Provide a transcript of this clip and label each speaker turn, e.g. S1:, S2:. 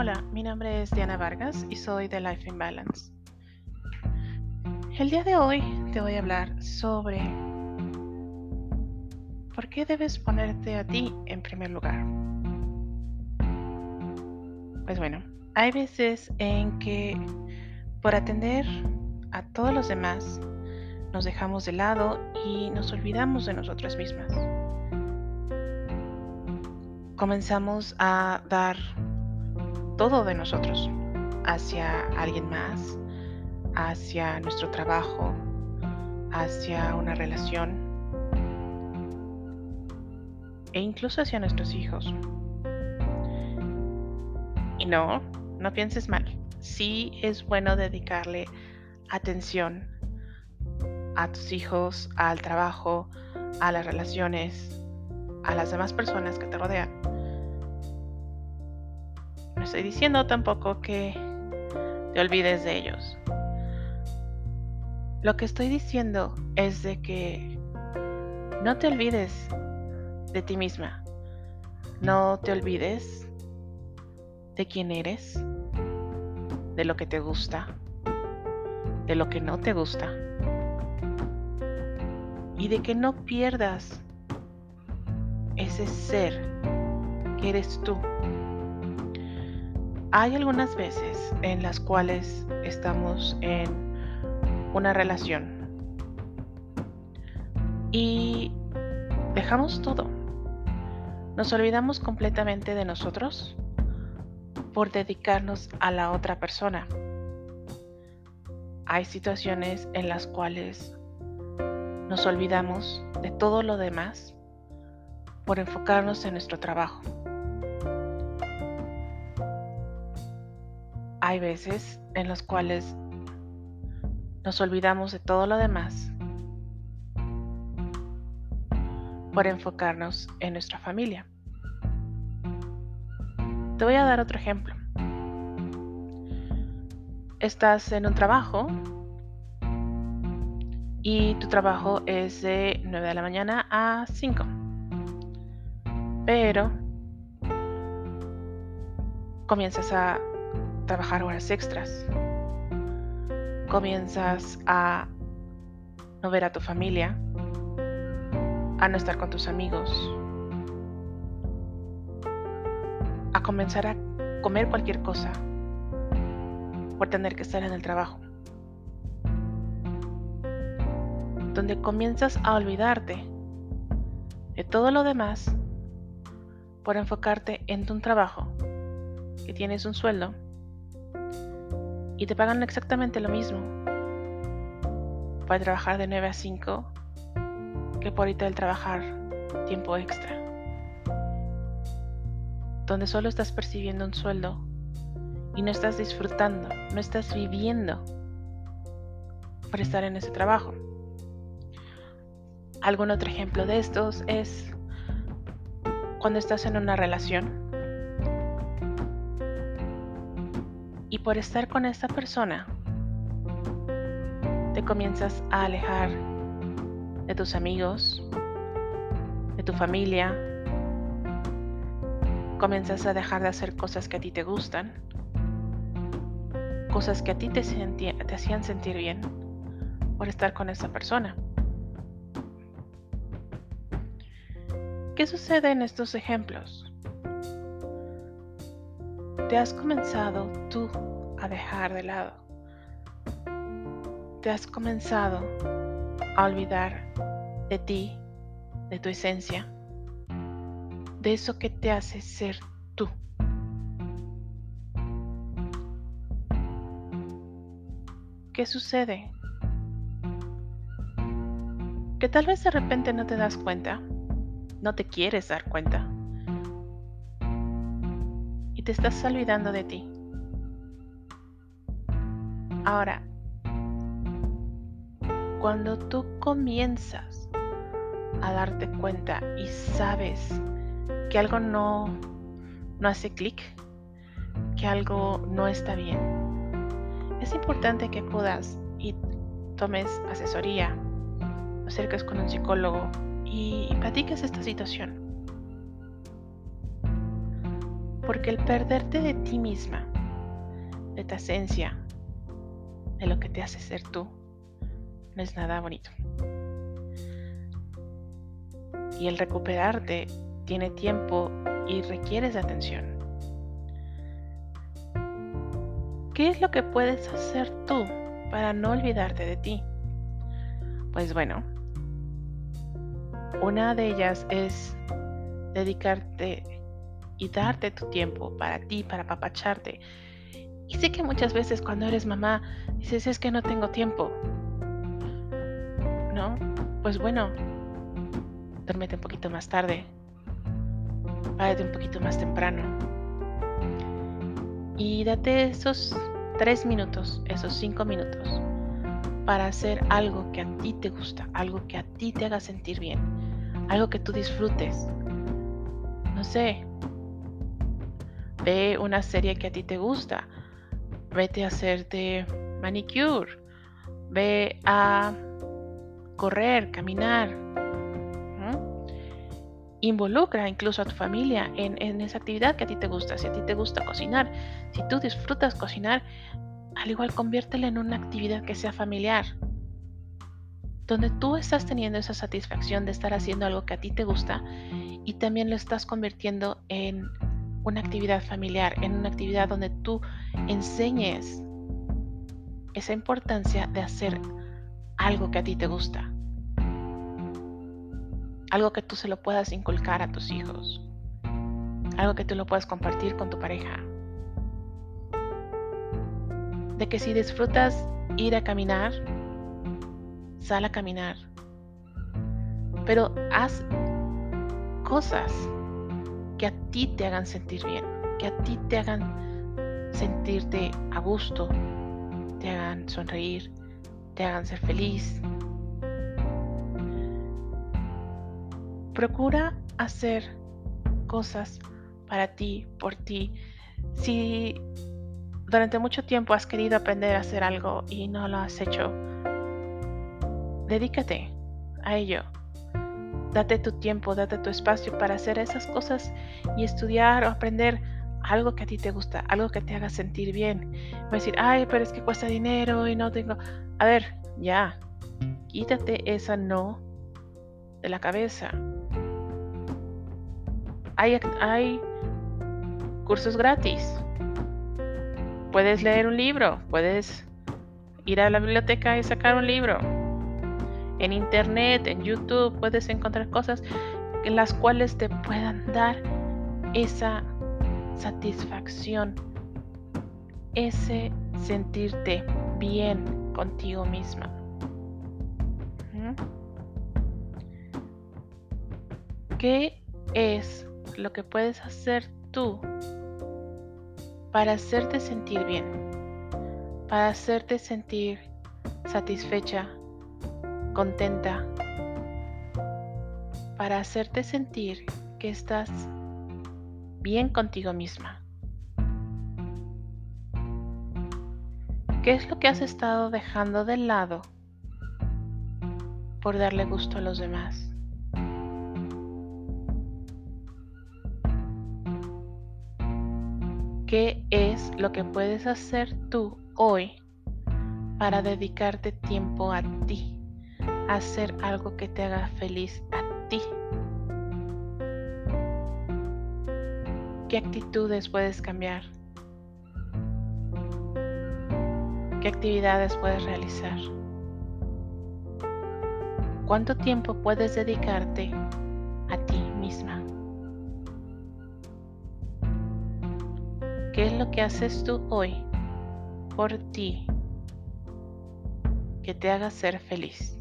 S1: Hola, mi nombre es Diana Vargas y soy de Life in Balance. El día de hoy te voy a hablar sobre por qué debes ponerte a ti en primer lugar. Pues bueno, hay veces en que por atender a todos los demás nos dejamos de lado y nos olvidamos de nosotras mismas. Comenzamos a dar todo de nosotros hacia alguien más, hacia nuestro trabajo, hacia una relación e incluso hacia nuestros hijos. Y no, no pienses mal. Sí es bueno dedicarle atención a tus hijos, al trabajo, a las relaciones, a las demás personas que te rodean estoy diciendo tampoco que te olvides de ellos. Lo que estoy diciendo es de que no te olvides de ti misma. No te olvides de quién eres, de lo que te gusta, de lo que no te gusta. Y de que no pierdas ese ser que eres tú hay algunas veces en las cuales estamos en una relación y dejamos todo. Nos olvidamos completamente de nosotros por dedicarnos a la otra persona. Hay situaciones en las cuales nos olvidamos de todo lo demás por enfocarnos en nuestro trabajo. Hay veces en las cuales nos olvidamos de todo lo demás por enfocarnos en nuestra familia. Te voy a dar otro ejemplo. Estás en un trabajo y tu trabajo es de 9 de la mañana a 5. Pero comienzas a trabajar horas extras. Comienzas a no ver a tu familia, a no estar con tus amigos, a comenzar a comer cualquier cosa por tener que estar en el trabajo. Donde comienzas a olvidarte de todo lo demás por enfocarte en tu trabajo, que tienes un sueldo y te pagan exactamente lo mismo. Para trabajar de 9 a 5 que por ahorita el trabajar tiempo extra, donde solo estás percibiendo un sueldo y no estás disfrutando, no estás viviendo por estar en ese trabajo. Algún otro ejemplo de estos es cuando estás en una relación Y por estar con esta persona, te comienzas a alejar de tus amigos, de tu familia, comienzas a dejar de hacer cosas que a ti te gustan, cosas que a ti te, te hacían sentir bien por estar con esa persona. ¿Qué sucede en estos ejemplos? Te has comenzado tú a dejar de lado. Te has comenzado a olvidar de ti, de tu esencia, de eso que te hace ser tú. ¿Qué sucede? Que tal vez de repente no te das cuenta, no te quieres dar cuenta y te estás olvidando de ti. Ahora, cuando tú comienzas a darte cuenta y sabes que algo no, no hace clic, que algo no está bien, es importante que acudas y tomes asesoría, acerques con un psicólogo y platiques esta situación Porque el perderte de ti misma, de tu esencia, de lo que te hace ser tú, no es nada bonito. Y el recuperarte tiene tiempo y requieres atención. ¿Qué es lo que puedes hacer tú para no olvidarte de ti? Pues bueno, una de ellas es dedicarte y darte tu tiempo para ti, para apapacharte. Y sé que muchas veces cuando eres mamá dices, es que no tengo tiempo. ¿No? Pues bueno, duérmete un poquito más tarde. Párate un poquito más temprano. Y date esos tres minutos, esos cinco minutos, para hacer algo que a ti te gusta, algo que a ti te haga sentir bien, algo que tú disfrutes. No sé, ve una serie que a ti te gusta, vete a hacerte manicure, ve a correr, caminar. Involucra incluso a tu familia en, en, esa actividad que a ti te gusta. Si a ti te gusta cocinar, si tú disfrutas cocinar, al igual conviértela en una actividad que sea familiar. Donde tú estás teniendo esa satisfacción de estar haciendo algo que a ti te gusta y también lo estás convirtiendo en una actividad familiar, en una actividad donde tú enseñes esa importancia de hacer algo que a ti te gusta. Algo que tú se lo puedas inculcar a tus hijos. Algo que tú lo puedas compartir con tu pareja. De que si disfrutas ir a caminar, sal a caminar. Pero haz cosas que a ti te hagan sentir bien, que a ti te hagan sentirte a gusto, te hagan sonreír, te hagan ser feliz. Procura hacer cosas para ti, por ti. Si durante mucho tiempo has querido aprender a hacer algo y no lo has hecho, dedícate a ello. Date tu tiempo, date tu espacio para hacer esas cosas y estudiar o aprender algo que a ti te gusta, algo que te haga sentir bien. Va a decir, ay, pero es que cuesta dinero y no tengo. A ver, ya, quítate esa no de la cabeza. Hay, hay cursos gratis. Puedes leer un libro, puedes ir a la biblioteca y sacar un libro en internet, en YouTube, puedes encontrar cosas en las cuales te puedan dar esa satisfacción, ese sentirte bien contigo misma. ¿Qué es lo que puedes hacer tú para hacerte sentir bien? Para hacerte sentir satisfecha, contenta para hacerte sentir que estás bien contigo misma. ¿Qué es lo que has estado dejando de lado por darle gusto a los demás? ¿Qué es lo que puedes hacer tú hoy para dedicarte tiempo a ti? Hacer algo que te haga feliz a ti. ¿Qué actitudes puedes cambiar? ¿Qué actividades puedes realizar? ¿Cuánto tiempo puedes dedicarte a ti misma? ¿Qué es lo que haces tú hoy por ti que te haga ser feliz?